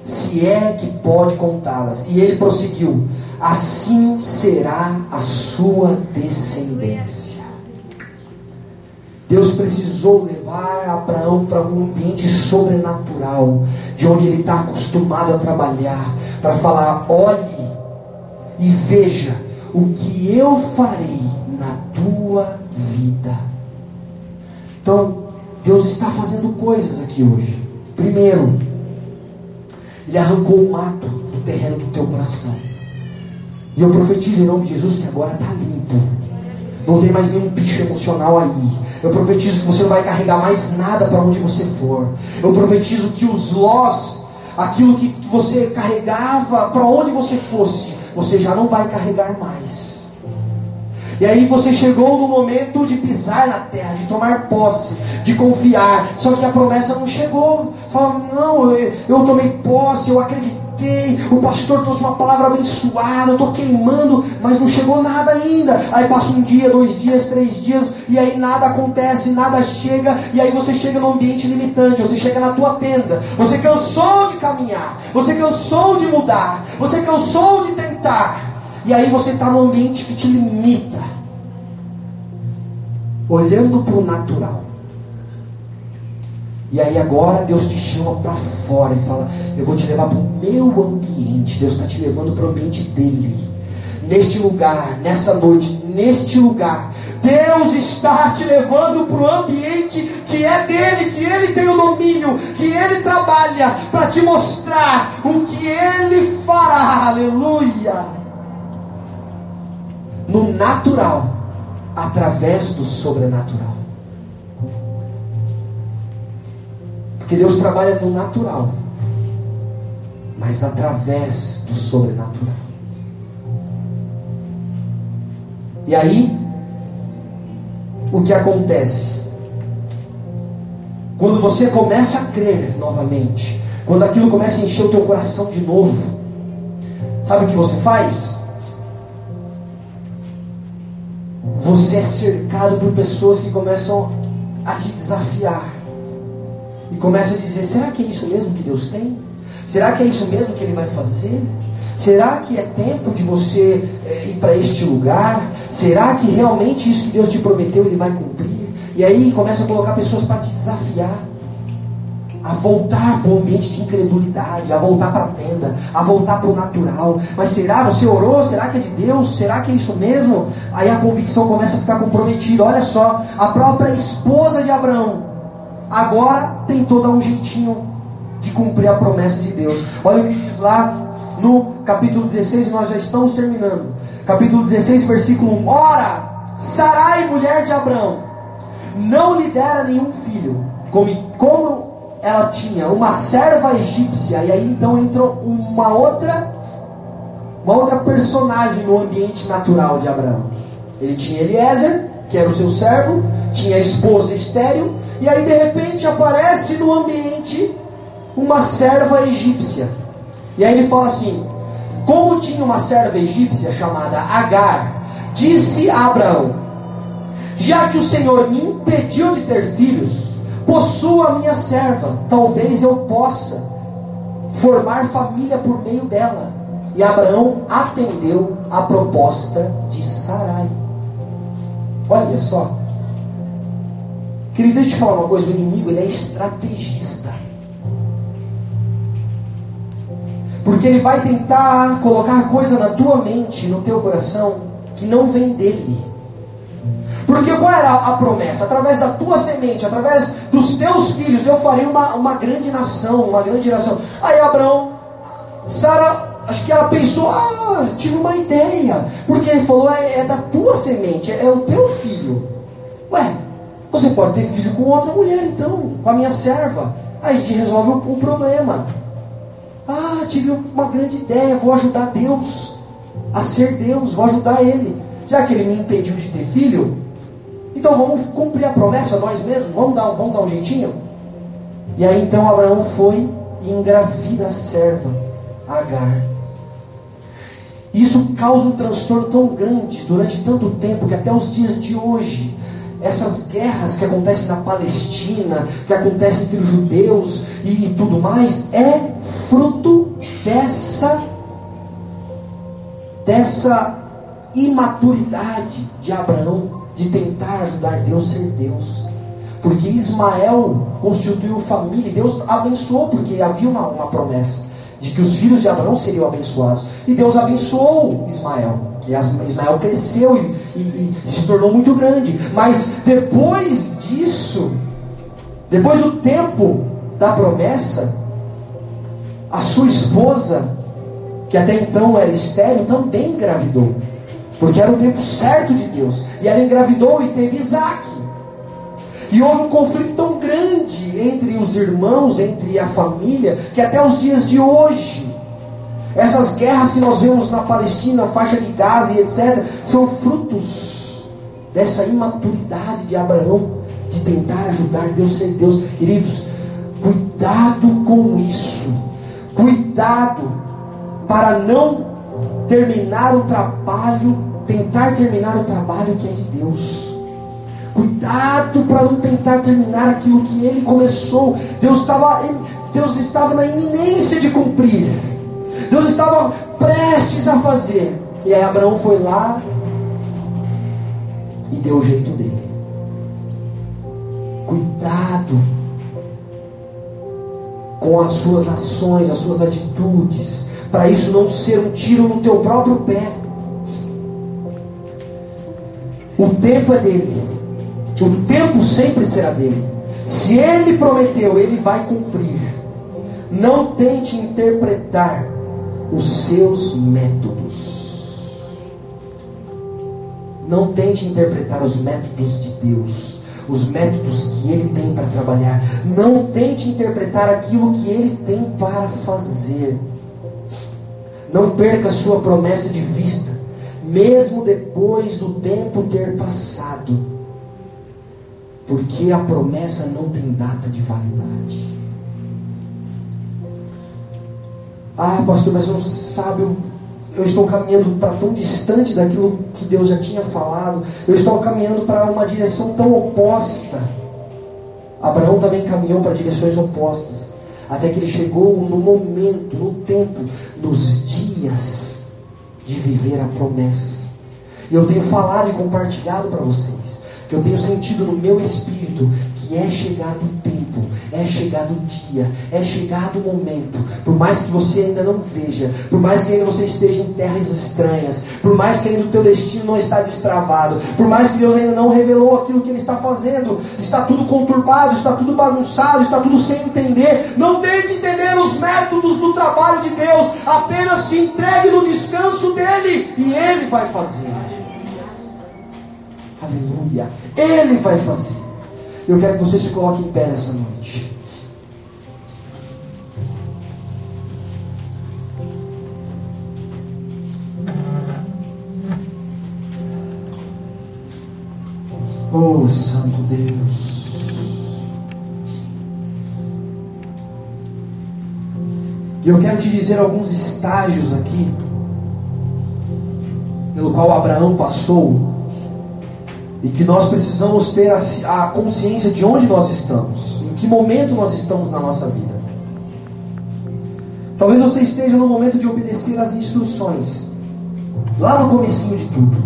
se é que pode contá-las. E ele prosseguiu: assim será a sua descendência. Deus precisou levar Abraão para um ambiente sobrenatural, de onde ele está acostumado a trabalhar, para falar: olhe e veja o que eu farei na tua vida. Então, Deus está fazendo coisas aqui hoje. Primeiro, Ele arrancou o mato do terreno do teu coração. E eu profetizo em nome de Jesus que agora está limpo. Não tem mais nenhum bicho emocional aí. Eu profetizo que você não vai carregar mais nada para onde você for. Eu profetizo que os lós, aquilo que você carregava para onde você fosse, você já não vai carregar mais. E aí você chegou no momento de pisar na terra, de tomar posse, de confiar. Só que a promessa não chegou. Fala, não, eu, eu tomei posse, eu acreditei. O pastor trouxe uma palavra abençoada, eu estou queimando, mas não chegou nada ainda. Aí passa um dia, dois dias, três dias, e aí nada acontece, nada chega, e aí você chega num ambiente limitante, você chega na tua tenda, você cansou de caminhar, você cansou de mudar, você cansou de tentar. E aí você está num ambiente que te limita. Olhando para o natural. E aí agora Deus te chama para fora e fala: Eu vou te levar para o meu ambiente. Deus está te levando para o ambiente dele. Neste lugar, nessa noite, neste lugar, Deus está te levando para o ambiente que é dele, que ele tem o domínio, que ele trabalha para te mostrar o que ele fará. Aleluia no natural através do sobrenatural. Porque Deus trabalha no natural, mas através do sobrenatural. E aí, o que acontece? Quando você começa a crer novamente, quando aquilo começa a encher o teu coração de novo, sabe o que você faz? você é cercado por pessoas que começam a te desafiar. E começam a dizer: será que é isso mesmo que Deus tem? Será que é isso mesmo que Ele vai fazer? Será que é tempo de você é, ir para este lugar? Será que realmente isso que Deus te prometeu Ele vai cumprir? E aí começa a colocar pessoas para te desafiar a voltar para o ambiente de incredulidade, a voltar para a tenda, a voltar para o natural. Mas será? Você orou? Será que é de Deus? Será que é isso mesmo? Aí a convicção começa a ficar comprometida. Olha só, a própria esposa de Abraão agora tentou dar um jeitinho de cumprir a promessa de Deus. Olha o que diz lá no capítulo 16, nós já estamos terminando. Capítulo 16, versículo 1. Ora, Sarai, mulher de Abraão, não lhe dera nenhum filho, como, ela tinha uma serva egípcia, e aí então entrou uma outra, uma outra personagem no ambiente natural de Abraão. Ele tinha Eliezer, que era o seu servo, tinha a esposa estéril, e aí de repente aparece no ambiente uma serva egípcia. E aí ele fala assim: como tinha uma serva egípcia chamada Agar, disse a Abraão: Já que o Senhor me impediu de ter filhos, Possua a minha serva, talvez eu possa formar família por meio dela. E Abraão atendeu a proposta de Sarai. Olha só. Querido, deixa eu te falar uma coisa: o inimigo ele é estrategista. Porque ele vai tentar colocar coisa na tua mente, no teu coração, que não vem dele. Porque qual era a promessa? Através da tua semente, através dos teus filhos, eu farei uma, uma grande nação, uma grande nação. Aí Abraão, Sara, acho que ela pensou, ah, tive uma ideia. Porque ele falou, é, é da tua semente, é, é o teu filho. Ué, você pode ter filho com outra mulher então, com a minha serva. Aí a gente resolve o, problema. Ah, tive uma grande ideia, vou ajudar Deus a ser Deus, vou ajudar ele. Já que ele me impediu de ter filho, então vamos cumprir a promessa nós mesmos, vamos dar, vamos dar um jeitinho? E aí então Abraão foi e engravida a serva, Agar. Isso causa um transtorno tão grande durante tanto tempo que até os dias de hoje, essas guerras que acontecem na Palestina, que acontecem entre os judeus e, e tudo mais, é fruto dessa dessa imaturidade de Abraão de tentar ajudar Deus a ser Deus. porque Ismael constituiu família. Deus abençoou, porque havia uma, uma promessa de que os filhos de Abraão seriam abençoados. E Deus abençoou Ismael. E Ismael cresceu e, e, e se tornou muito grande. Mas depois disso, depois do tempo da promessa, a sua esposa, que até então era estéril, também engravidou. Porque era o tempo certo de Deus. E ela engravidou e teve Isaac. E houve um conflito tão grande entre os irmãos, entre a família, que até os dias de hoje, essas guerras que nós vemos na Palestina, faixa de Gaza e etc., são frutos dessa imaturidade de Abraão, de tentar ajudar Deus ser Deus. Queridos, cuidado com isso. Cuidado para não terminar o trabalho, tentar terminar o trabalho que é de Deus. Cuidado para não tentar terminar aquilo que ele começou. Deus estava, Deus estava na iminência de cumprir. Deus estava prestes a fazer. E aí Abraão foi lá e deu o jeito dele. Cuidado com as suas ações, as suas atitudes, para isso não ser um tiro no teu próprio pé. O tempo é dele. O tempo sempre será dele. Se ele prometeu, ele vai cumprir. Não tente interpretar os seus métodos. Não tente interpretar os métodos de Deus, os métodos que Ele tem para trabalhar. Não tente interpretar aquilo que Ele tem para fazer. Não perca sua promessa de vista, mesmo depois do tempo ter passado, porque a promessa não tem data de validade. Ah, pastor, mas não sabe, eu, eu estou caminhando para tão distante daquilo que Deus já tinha falado, eu estou caminhando para uma direção tão oposta. Abraão também caminhou para direções opostas. Até que ele chegou no momento, no tempo, nos dias de viver a promessa. E eu tenho falado e compartilhado para vocês, que eu tenho sentido no meu espírito que é chegado o tempo, é chegado o dia, é chegado o momento. Por mais que você ainda não veja, por mais que ainda você esteja em terras estranhas, por mais que ainda o teu destino não está destravado, por mais que Deus ainda não revelou aquilo que Ele está fazendo, está tudo conturbado, está tudo bagunçado, está tudo sem entender. Não tente entender os métodos do trabalho de Deus, apenas se entregue no descanso dele e Ele vai fazer. Aleluia. Ele vai fazer. Eu quero que você se coloque em pé nessa noite. Oh, Santo Deus. Eu quero te dizer alguns estágios aqui, pelo qual Abraão passou e que nós precisamos ter a, a consciência de onde nós estamos, em que momento nós estamos na nossa vida. Talvez você esteja no momento de obedecer às instruções, lá no comecinho de tudo.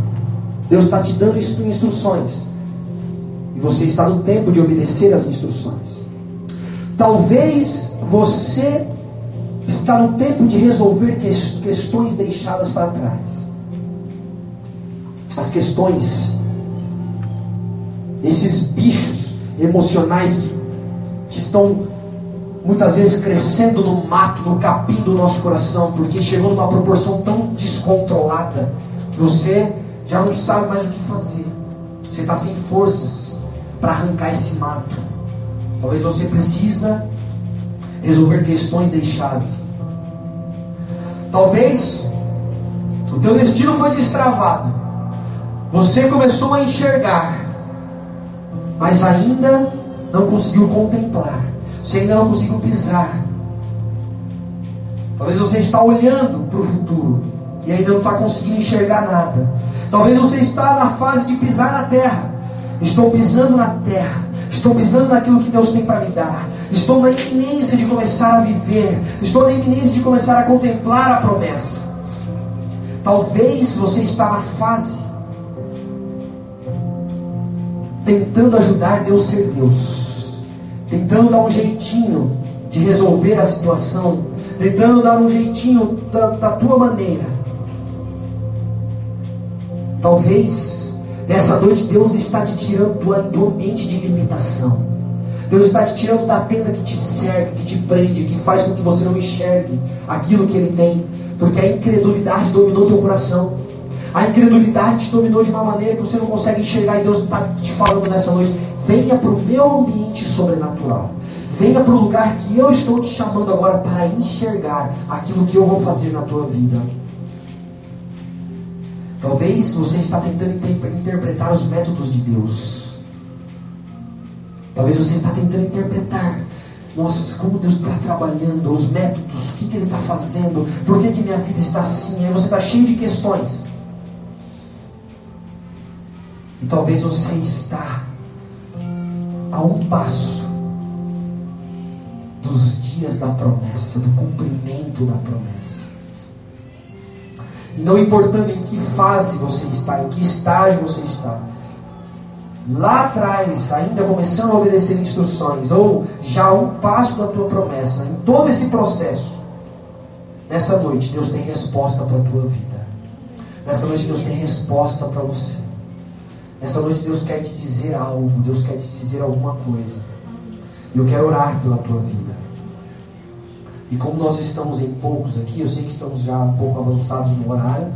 Deus está te dando instruções. E você está no tempo de obedecer às instruções. Talvez você está no tempo de resolver questões deixadas para trás. As questões esses bichos emocionais que, que estão muitas vezes crescendo no mato, no capim do nosso coração, porque chegou numa proporção tão descontrolada que você já não sabe mais o que fazer. Você está sem forças para arrancar esse mato. Talvez você precisa resolver questões deixadas. Talvez o teu destino foi destravado. Você começou a enxergar mas ainda não conseguiu contemplar, você ainda não conseguiu pisar. Talvez você está olhando para o futuro e ainda não está conseguindo enxergar nada. Talvez você está na fase de pisar na terra. Estou pisando na terra. Estou pisando naquilo que Deus tem para me dar. Estou na iminência de começar a viver. Estou na iminência de começar a contemplar a promessa. Talvez você está na fase tentando ajudar Deus ser Deus, tentando dar um jeitinho de resolver a situação, tentando dar um jeitinho da, da tua maneira. Talvez nessa noite Deus está te tirando do, do ambiente de limitação. Deus está te tirando da tenda que te cerca, que te prende, que faz com que você não enxergue aquilo que Ele tem, porque a incredulidade dominou teu coração. A incredulidade te dominou de uma maneira que você não consegue enxergar, e Deus está te falando nessa noite: venha para o meu ambiente sobrenatural. Venha para o lugar que eu estou te chamando agora para enxergar aquilo que eu vou fazer na tua vida. Talvez você está tentando interpretar os métodos de Deus. Talvez você está tentando interpretar. Nossa, como Deus está trabalhando, os métodos, o que, que Ele está fazendo, por que, que minha vida está assim? Aí você está cheio de questões. E talvez você está a um passo dos dias da promessa, do cumprimento da promessa. E não importando em que fase você está, em que estágio você está, lá atrás, ainda começando a obedecer instruções, ou já um passo da tua promessa, em todo esse processo, nessa noite Deus tem resposta para a tua vida. Nessa noite Deus tem resposta para você. Nessa noite Deus quer te dizer algo, Deus quer te dizer alguma coisa. Eu quero orar pela tua vida. E como nós estamos em poucos aqui, eu sei que estamos já um pouco avançados no horário.